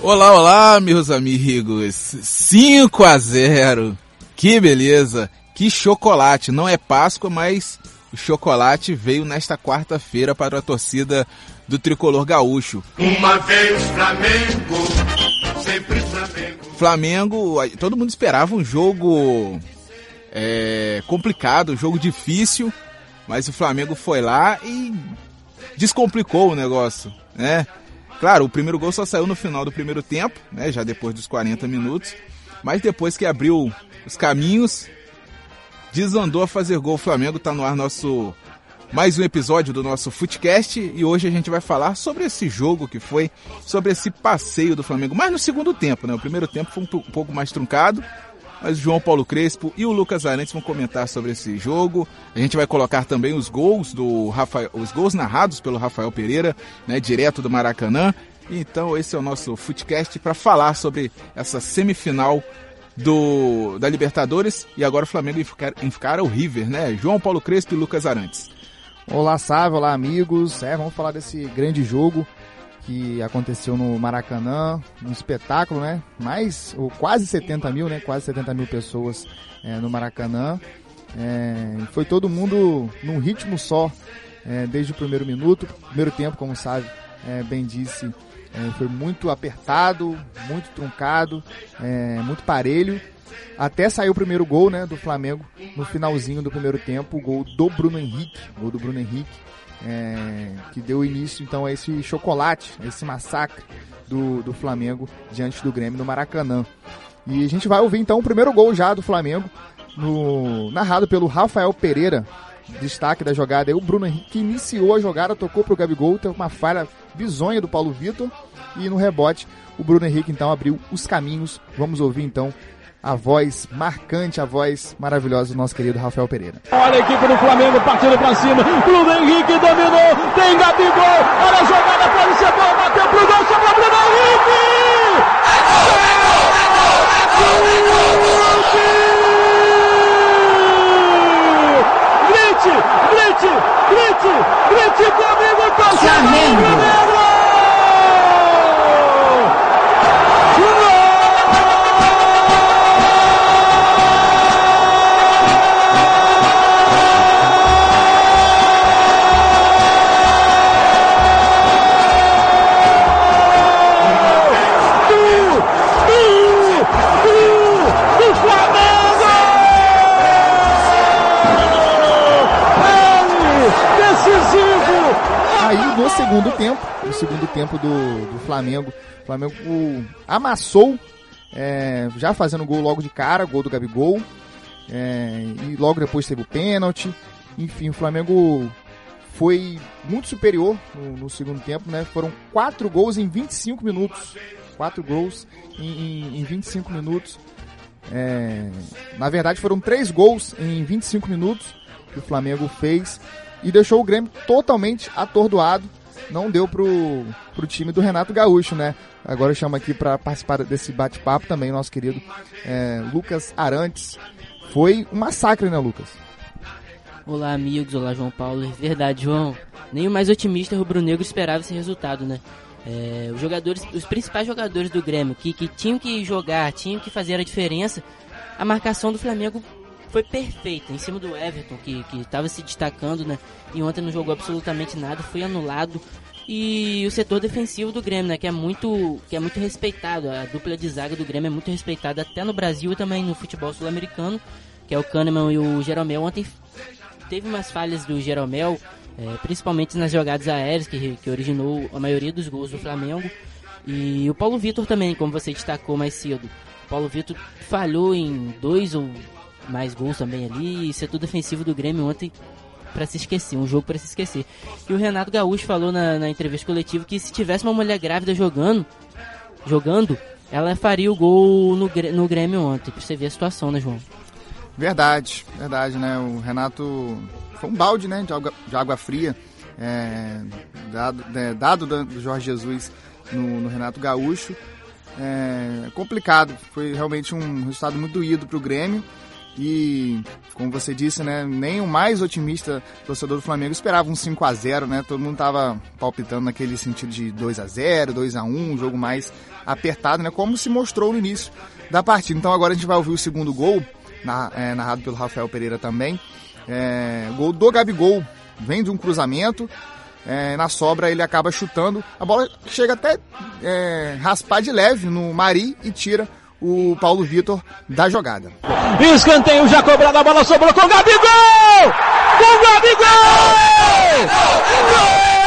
Olá, olá, meus amigos. 5 a 0. Que beleza. Que chocolate. Não é Páscoa, mas o chocolate veio nesta quarta-feira para a torcida do tricolor gaúcho. Uma vez Flamengo, sempre Flamengo. Flamengo, todo mundo esperava um jogo é, complicado, um jogo difícil, mas o Flamengo foi lá e descomplicou o negócio, né? Claro, o primeiro gol só saiu no final do primeiro tempo, né? Já depois dos 40 minutos. Mas depois que abriu os caminhos, desandou a fazer gol. O Flamengo está no ar nosso mais um episódio do nosso Footcast e hoje a gente vai falar sobre esse jogo que foi, sobre esse passeio do Flamengo, mas no segundo tempo, né? O primeiro tempo foi um pouco mais truncado, mas o João Paulo Crespo e o Lucas Arantes vão comentar sobre esse jogo. A gente vai colocar também os gols do Rafael, os gols narrados pelo Rafael Pereira, né, direto do Maracanã. Então esse é o nosso Footcast para falar sobre essa semifinal do da Libertadores e agora o Flamengo encara o River, né? João Paulo Crespo e Lucas Arantes. Olá, Sávio, olá, amigos. É, vamos falar desse grande jogo que aconteceu no Maracanã, um espetáculo, né? Mais, ou quase 70 mil, né? Quase 70 mil pessoas é, no Maracanã. É, foi todo mundo num ritmo só, é, desde o primeiro minuto. Primeiro tempo, como sabe, é, bem disse, é, foi muito apertado, muito truncado, é, muito parelho. Até saiu o primeiro gol, né, do Flamengo no finalzinho do primeiro tempo, o gol do Bruno Henrique, gol do Bruno Henrique, é, que deu início então a esse chocolate, a esse massacre do, do Flamengo diante do Grêmio no Maracanã. E a gente vai ouvir então o primeiro gol já do Flamengo, no, narrado pelo Rafael Pereira. Destaque da jogada aí, o Bruno Henrique iniciou a jogada, tocou pro Gabigol, teve uma falha bizonha do Paulo Vitor. E no rebote, o Bruno Henrique então abriu os caminhos. Vamos ouvir então a voz marcante, a voz maravilhosa do nosso querido Rafael Pereira. Olha a equipe do Flamengo partindo pra cima. Bruno Henrique dominou. Tem Gabigol. Olha a jogada, segundo tempo, no segundo tempo do, do Flamengo, o Flamengo amassou, é, já fazendo gol logo de cara, gol do Gabigol, é, e logo depois teve o pênalti. Enfim, o Flamengo foi muito superior no, no, segundo tempo, né? Foram quatro gols em 25 minutos. Quatro gols em, em, em 25 minutos. É, na verdade, foram três gols em 25 minutos que o Flamengo fez e deixou o Grêmio totalmente atordoado não deu pro, pro time do Renato Gaúcho, né? Agora eu chamo aqui para participar desse bate-papo também nosso querido é, Lucas Arantes. Foi um massacre, né, Lucas? Olá, amigos. Olá, João Paulo. Verdade, João. Nem o mais otimista rubro-negro esperava esse resultado, né? É, os jogadores, os principais jogadores do Grêmio que, que tinham que jogar, tinham que fazer a diferença, a marcação do Flamengo foi perfeita em cima do Everton, que estava se destacando, né? E ontem não jogou absolutamente nada, foi anulado. E o setor defensivo do Grêmio, né? Que é muito, que é muito respeitado. A dupla de zaga do Grêmio é muito respeitada até no Brasil e também no futebol sul-americano, que é o Kahneman e o Jeromel. Ontem teve umas falhas do Jeromel, é, principalmente nas jogadas aéreas, que, que originou a maioria dos gols do Flamengo. E o Paulo Vitor também, como você destacou mais cedo. O Paulo Vitor falhou em dois ou mais gols também ali. E setor defensivo do Grêmio ontem para se esquecer, um jogo para se esquecer. E o Renato Gaúcho falou na, na, entrevista coletiva que se tivesse uma mulher grávida jogando, jogando, ela faria o gol no, no Grêmio ontem. Pra você ver a situação, né, João? Verdade, verdade, né? O Renato foi um balde, né, de água, de água fria, é, dado, é, dado do Jorge Jesus no, no Renato Gaúcho. É complicado, foi realmente um resultado muito doído para o Grêmio. E, como você disse, né, nem o mais otimista torcedor do Flamengo esperava um 5 a 0 né? Todo mundo tava palpitando naquele sentido de 2 a 0 2 a 1 um jogo mais apertado, né? Como se mostrou no início da partida. Então agora a gente vai ouvir o segundo gol, na, é, narrado pelo Rafael Pereira também. É, gol do Gabigol, vem de um cruzamento. É, na sobra ele acaba chutando. A bola chega até é, raspar de leve no Mari e tira o Paulo Vitor da jogada. Escanteio já cobrado, a bola sobrou com o Gabigol! Com o Gabigol! Do,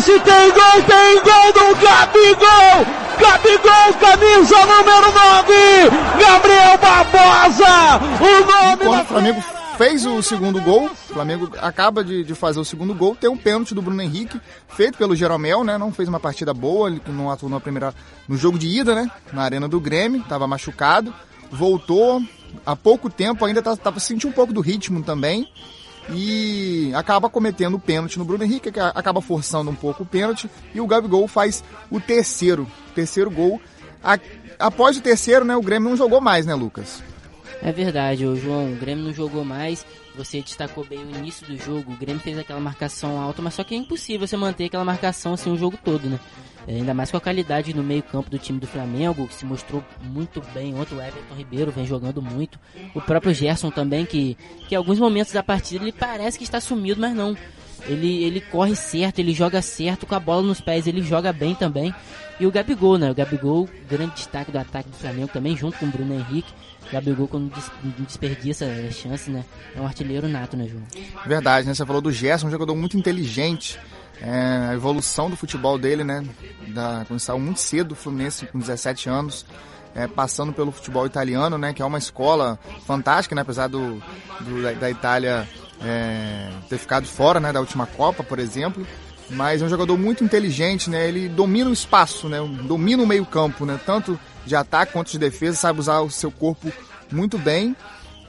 se tem gol, tem gol do Gabigol! Gabigol, camisa número 9! Gabriel Barbosa! O nome Quando o Flamengo fez o segundo gol, o Flamengo acaba de, de fazer o segundo gol, tem um pênalti do Bruno Henrique, feito pelo Jeromel, né? Não fez uma partida boa, ele não atuou na primeira, no jogo de ida, né? Na arena do Grêmio, estava machucado, voltou há pouco tempo, ainda tá, tava sentindo um pouco do ritmo também. E acaba cometendo o pênalti no Bruno Henrique, que acaba forçando um pouco o pênalti, e o Gabigol faz o terceiro, terceiro gol. A- após o terceiro, né, o Grêmio não jogou mais, né, Lucas? É verdade, o João, o Grêmio não jogou mais. Você destacou bem o início do jogo. O Grêmio fez aquela marcação alta, mas só que é impossível você manter aquela marcação assim o jogo todo, né? É, ainda mais com a qualidade no meio-campo do time do Flamengo, que se mostrou muito bem. Ontem o Everton Ribeiro vem jogando muito. O próprio Gerson também, que, que em alguns momentos da partida ele parece que está sumido, mas não. Ele, ele corre certo, ele joga certo, com a bola nos pés, ele joga bem também. E o Gabigol, né? O Gabigol, grande destaque do ataque do Flamengo também, junto com o Bruno Henrique. O Gabigol, quando des- desperdiça a chance, né? É um artilheiro nato, né, João? Verdade, né? Você falou do Gerson, um jogador muito inteligente. É, a evolução do futebol dele, né? Da, quando saiu muito cedo do Fluminense, com 17 anos, é, passando pelo futebol italiano, né? Que é uma escola fantástica, né? Apesar do, do- da, da Itália é, ter ficado fora, né? Da última Copa, por exemplo. Mas é um jogador muito inteligente, né? Ele domina o espaço, né? Domina o meio campo, né? Tanto de ataque quanto de defesa, sabe usar o seu corpo muito bem.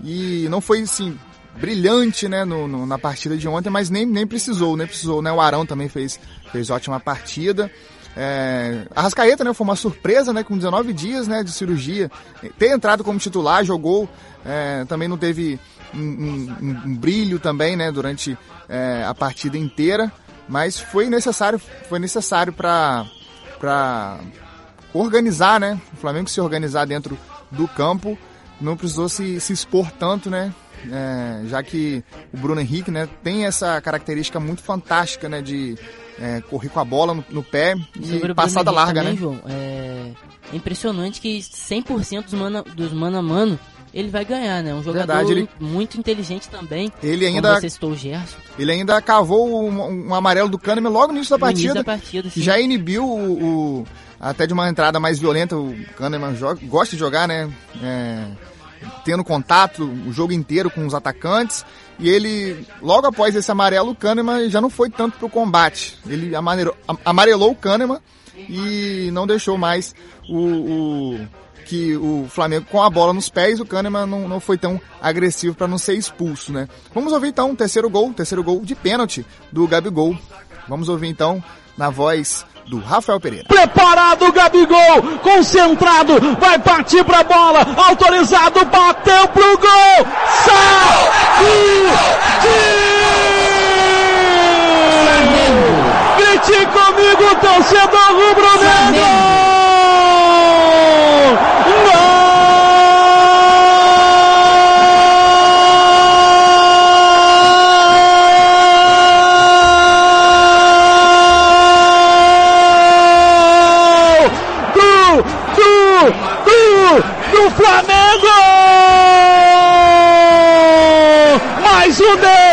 E não foi, assim, brilhante, né, no, no- na partida de ontem, mas nem, nem precisou, nem precisou, né? O Arão também fez, fez ótima partida. É, a Rascaeta, né, foi uma surpresa, né, com 19 dias, né, de cirurgia. Ter entrado como titular, jogou, é, também não teve um, um- um- brilho também, né, durante é, a partida inteira, mas foi necessário, foi necessário para para organizar, né, o Flamengo se organizar dentro do campo, não precisou se, se expor tanto, né, é, já que o Bruno Henrique, né, tem essa característica muito fantástica, né, de é, correr com a bola no, no pé e passada larga, também, né? João, é impressionante que 100% dos mano, dos mano a mano ele vai ganhar, né? Um jogador Verdade, ele- muito inteligente também. Ele ainda, você citou o Gerson. ele ainda cavou um, um amarelo do Kahneman logo no início da no início partida, da partida, sim. já inibiu o, o- até de uma entrada mais violenta. O Kahneman joga, gosta de jogar, né? É, tendo contato o jogo inteiro com os atacantes. E ele, logo após esse amarelo, o Kahneman já não foi tanto pro combate. Ele amarelou, am- amarelou o Kahneman e não deixou mais o, o- que o Flamengo com a bola nos pés, o Kahneman não, não foi tão agressivo para não ser expulso, né? Vamos ouvir então o terceiro gol, terceiro gol de pênalti do Gabigol. Vamos ouvir então na voz do Rafael Pereira. Preparado o Gabigol, concentrado, vai partir pra bola, autorizado, bateu pro gol, saiu! Grite comigo, torcedor rubro-negro!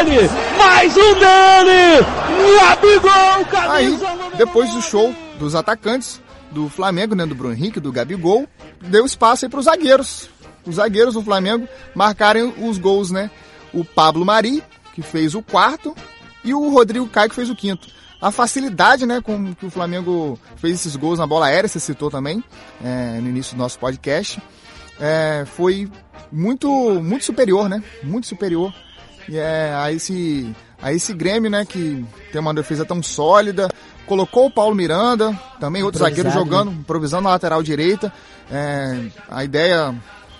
Dele! Mais um dele! Gabigol, Aí, camisa número depois do show dos atacantes do Flamengo, né, do Bruno Henrique, do Gabigol, deu espaço aí para os zagueiros. Os zagueiros do Flamengo marcarem os gols, né? O Pablo Mari, que fez o quarto, e o Rodrigo Caio que fez o quinto. A facilidade, né, com que o Flamengo fez esses gols na bola aérea, você citou também é, no início do nosso podcast, é, foi muito, muito superior, né? Muito superior e é, a esse a esse Grêmio, né, que tem uma defesa tão sólida, colocou o Paulo Miranda, também outro zagueiro jogando, né? improvisando na lateral direita. É, a ideia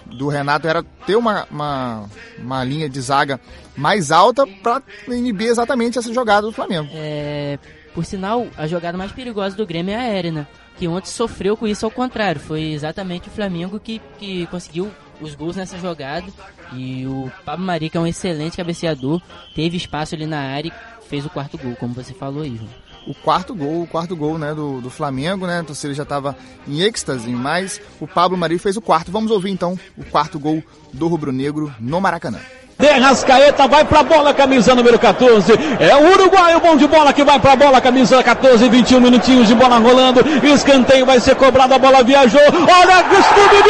do Renato era ter uma, uma, uma linha de zaga mais alta para inibir exatamente essa jogada do Flamengo. É, por sinal, a jogada mais perigosa do Grêmio é a aérea, né? Que ontem sofreu com isso ao contrário. Foi exatamente o Flamengo que, que conseguiu os gols nessa jogada. E o Pablo Mari, que é um excelente cabeceador, teve espaço ali na área e fez o quarto gol, como você falou aí, João o quarto gol, o quarto gol né, do, do Flamengo, né? A torcida já estava em êxtase, mas o Pablo Mari fez o quarto. Vamos ouvir então o quarto gol do Rubro Negro no Maracanã. Derrascaeta vai pra bola, camisa número 14. É o uruguaio bom de bola que vai pra bola, camisa 14, 21 minutinhos de bola rolando. Escanteio vai ser cobrado, a bola viajou. Olha, estudo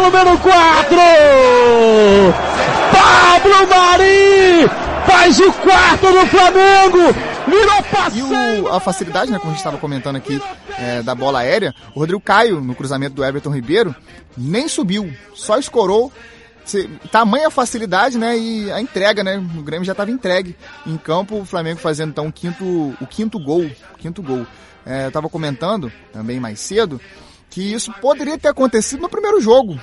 número 4. Pablo Mari faz o quarto do Flamengo. Virou passeio. E o, a facilidade, né, como a gente estava comentando aqui, é, da bola aérea, o Rodrigo Caio, no cruzamento do Everton Ribeiro, nem subiu, só escorou. Se, tamanha facilidade, né? E a entrega, né? O Grêmio já estava entregue em campo, o Flamengo fazendo então o quinto, o quinto gol. O quinto gol. É, eu estava comentando também mais cedo que isso poderia ter acontecido no primeiro jogo.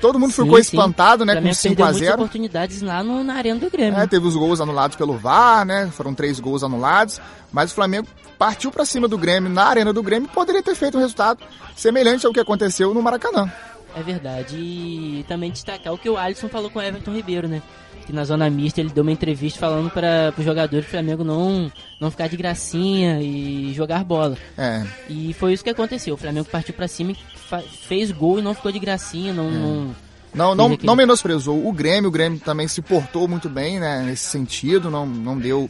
Todo mundo ficou sim, espantado, sim. né, com 5x0. oportunidades lá no, na arena do Grêmio. É, teve os gols anulados pelo VAR, né? Foram três gols anulados, mas o Flamengo partiu para cima do Grêmio na arena do Grêmio poderia ter feito um resultado semelhante ao que aconteceu no Maracanã. É verdade. E também destacar o que o Alisson falou com o Everton Ribeiro, né? Que na zona mista ele deu uma entrevista falando para os jogadores do Flamengo não, não ficar de gracinha e jogar bola. É. E foi isso que aconteceu. O Flamengo partiu para cima, fez gol e não ficou de gracinha, não. É. não... Não, não, não menosprezou o Grêmio, o Grêmio também se portou muito bem né, nesse sentido, não, não deu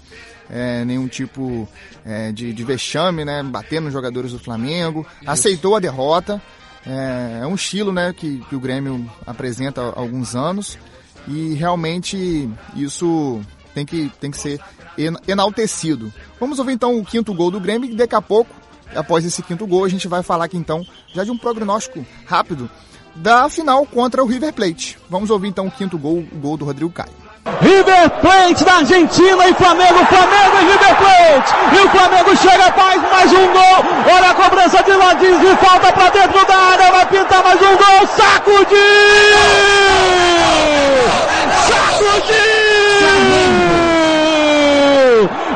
é, nenhum tipo é, de, de vexame, né, batendo nos jogadores do Flamengo, aceitou a derrota, é, é um estilo né, que, que o Grêmio apresenta há alguns anos e realmente isso tem que, tem que ser enaltecido. Vamos ouvir então o quinto gol do Grêmio e daqui a pouco, após esse quinto gol, a gente vai falar aqui então já de um prognóstico rápido da final contra o River Plate. Vamos ouvir então o quinto gol, o gol do Rodrigo Caio. River Plate da Argentina e Flamengo, Flamengo e River Plate. E o Flamengo chega, faz mais um gol. Olha a cobrança de Ladins e falta pra dentro da área. Vai pintar mais um gol. Sacudir! Sacudir!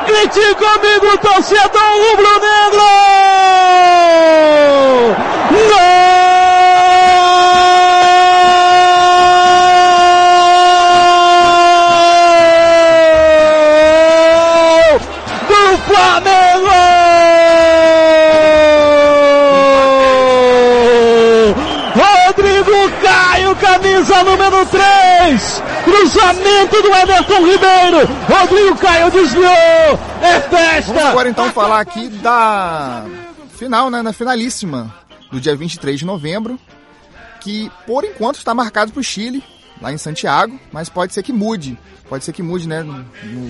Grite comigo, torcedor rubro-negro! Número 3. Cruzamento do Everton Ribeiro. Rodrigo Caio desviou. É festa. Vamos agora então falar aqui da final, né? Na finalíssima do dia 23 de novembro. Que por enquanto está marcado para o Chile, lá em Santiago, mas pode ser que mude. Pode ser que mude, né?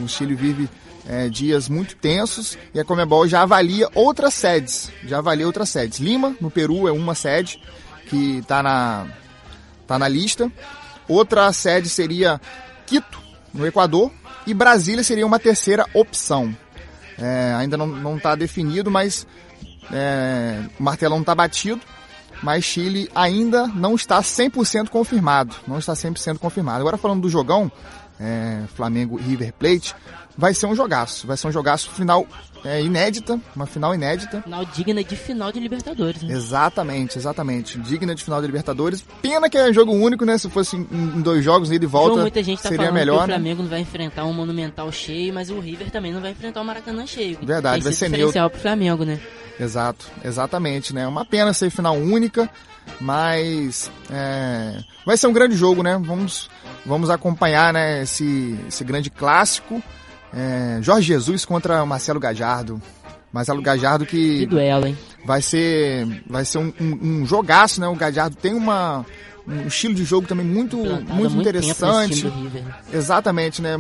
O Chile vive é, dias muito tensos e a Comebol já avalia outras sedes. Já avalia outras sedes. Lima, no Peru, é uma sede que está na está na lista. Outra sede seria Quito, no Equador, e Brasília seria uma terceira opção. É, ainda não está definido, mas é, o martelão está batido. mas Chile ainda não está 100% confirmado. Não está 100% confirmado. Agora falando do jogão, é, Flamengo River Plate, vai ser um jogaço. Vai ser um jogaço final é, inédita, uma final inédita. Final digna de final de Libertadores, né? Exatamente, exatamente. Digna de final de Libertadores. Pena que é jogo único, né? Se fosse em, dois jogos, ele volta, João, muita gente tá seria falando melhor. que o né? Flamengo não vai enfrentar um Monumental cheio, mas o River também não vai enfrentar o Maracanã cheio. Verdade, vai ser diferencial pro Flamengo, né? Exato, exatamente, né? Uma pena ser final única, mas é, vai ser um grande jogo, né? Vamos, vamos acompanhar né, esse, esse grande clássico. É, Jorge Jesus contra Marcelo Gajardo. Marcelo Gajardo Que que duelo, hein? vai ser, vai ser um, um, um jogaço, né? O Gajardo tem uma, um estilo de jogo também muito, Plantado muito interessante. né? Exatamente, né?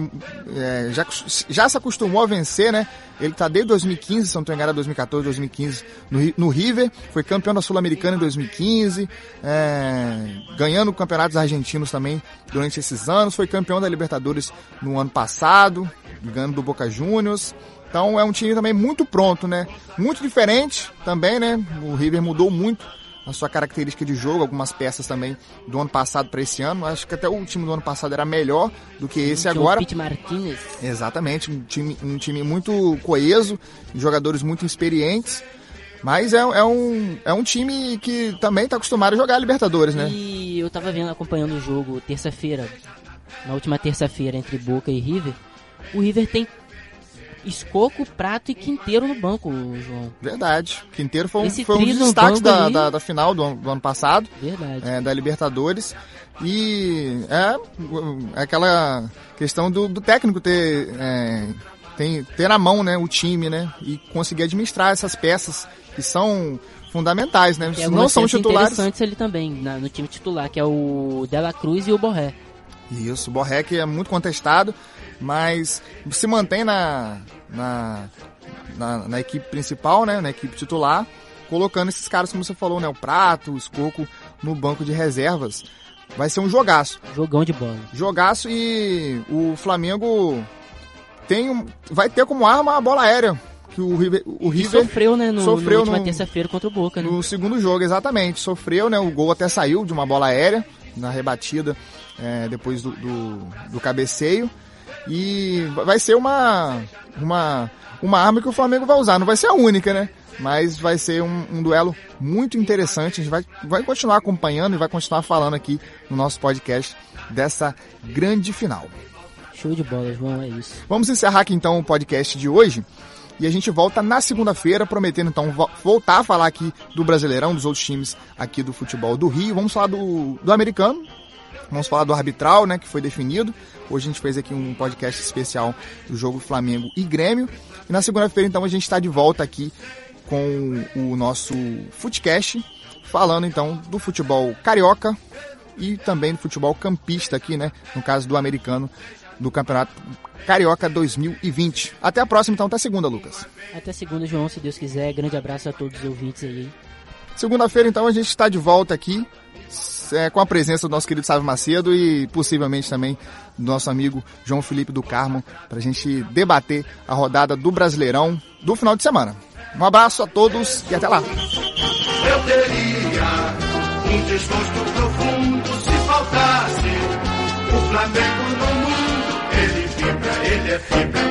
É, já, já se acostumou a vencer, né? Ele tá desde 2015, se não estou enganado, 2014, 2015, no, no River. Foi campeão da Sul-Americana em 2015, é, ganhando campeonatos argentinos também durante esses anos. Foi campeão da Libertadores no ano passado, ganhando do Boca Juniors. Então é um time também muito pronto, né? Muito diferente também, né? O River mudou muito a sua característica de jogo, algumas peças também do ano passado para esse ano. Acho que até o time do ano passado era melhor do que esse Tinha o agora. Pete Martinez. Exatamente, um time, um time muito coeso, jogadores muito experientes. Mas é, é um, é um time que também está acostumado a jogar a Libertadores, né? E eu tava vendo, acompanhando o jogo terça-feira, na última terça-feira entre Boca e River. O River tem Escoco, Prato e Quinteiro no banco, João. Verdade. Quinteiro foi um, Esse foi um dos destaques da, da, da final do, ano- do ano passado. Verdade. é, da Libertadores. E é, aquela questão do, do técnico ter, é, tem, ter na mão né, o time, né? E conseguir administrar essas peças que são fundamentais, né? Não são titulares. interessantes ali também, na- no time titular, que é o Dela Cruz e o Borré. Isso, o Borré que é muito contestado, mas se mantém na, na, na, na equipe principal, né? Na equipe titular, colocando esses caras, como você falou, né? O Prato, o Escoco no banco de reservas. Vai ser um jogaço. Jogão de bola. Jogaço e o Flamengo tem um- vai ter como arma a bola aérea. Que o River, o River sofreu, né, no, sofreu na terça-feira contra o Boca, né? no segundo jogo, exatamente. Sofreu, né? O gol até saiu de uma bola aérea na rebatida é, depois do, do, do cabeceio. E vai ser uma, uma, uma arma que o Flamengo vai usar. Não vai ser a única, né? Mas vai ser um, um duelo muito interessante. A gente vai, vai continuar acompanhando e vai continuar falando aqui no nosso podcast dessa grande final. Show de bola, João, é isso. Vamos encerrar aqui então o podcast de hoje. E a gente volta na segunda-feira, prometendo então vo- voltar a falar aqui do Brasileirão, dos outros times aqui do futebol do Rio. Vamos falar do, do americano, vamos falar do arbitral, né, que foi definido. Hoje a gente fez aqui um podcast especial do jogo Flamengo e Grêmio. E na segunda-feira então a gente está de volta aqui com o nosso Footcast, falando então do futebol carioca e também do futebol campista aqui, né, no caso do americano, do Campeonato Carioca 2020. Até a próxima, então, até segunda, Lucas. Até segunda, João, se Deus quiser. Grande abraço a todos os ouvintes aí. Segunda-feira, então, a gente está de volta aqui é, com a presença do nosso querido Sávio Macedo e possivelmente também do nosso amigo João Felipe do Carmo para a gente debater a rodada do Brasileirão do final de semana. Um abraço a todos e até lá. Eu teria um desgosto profundo se faltasse o Flamengo no mundo. Ele ele é fibra,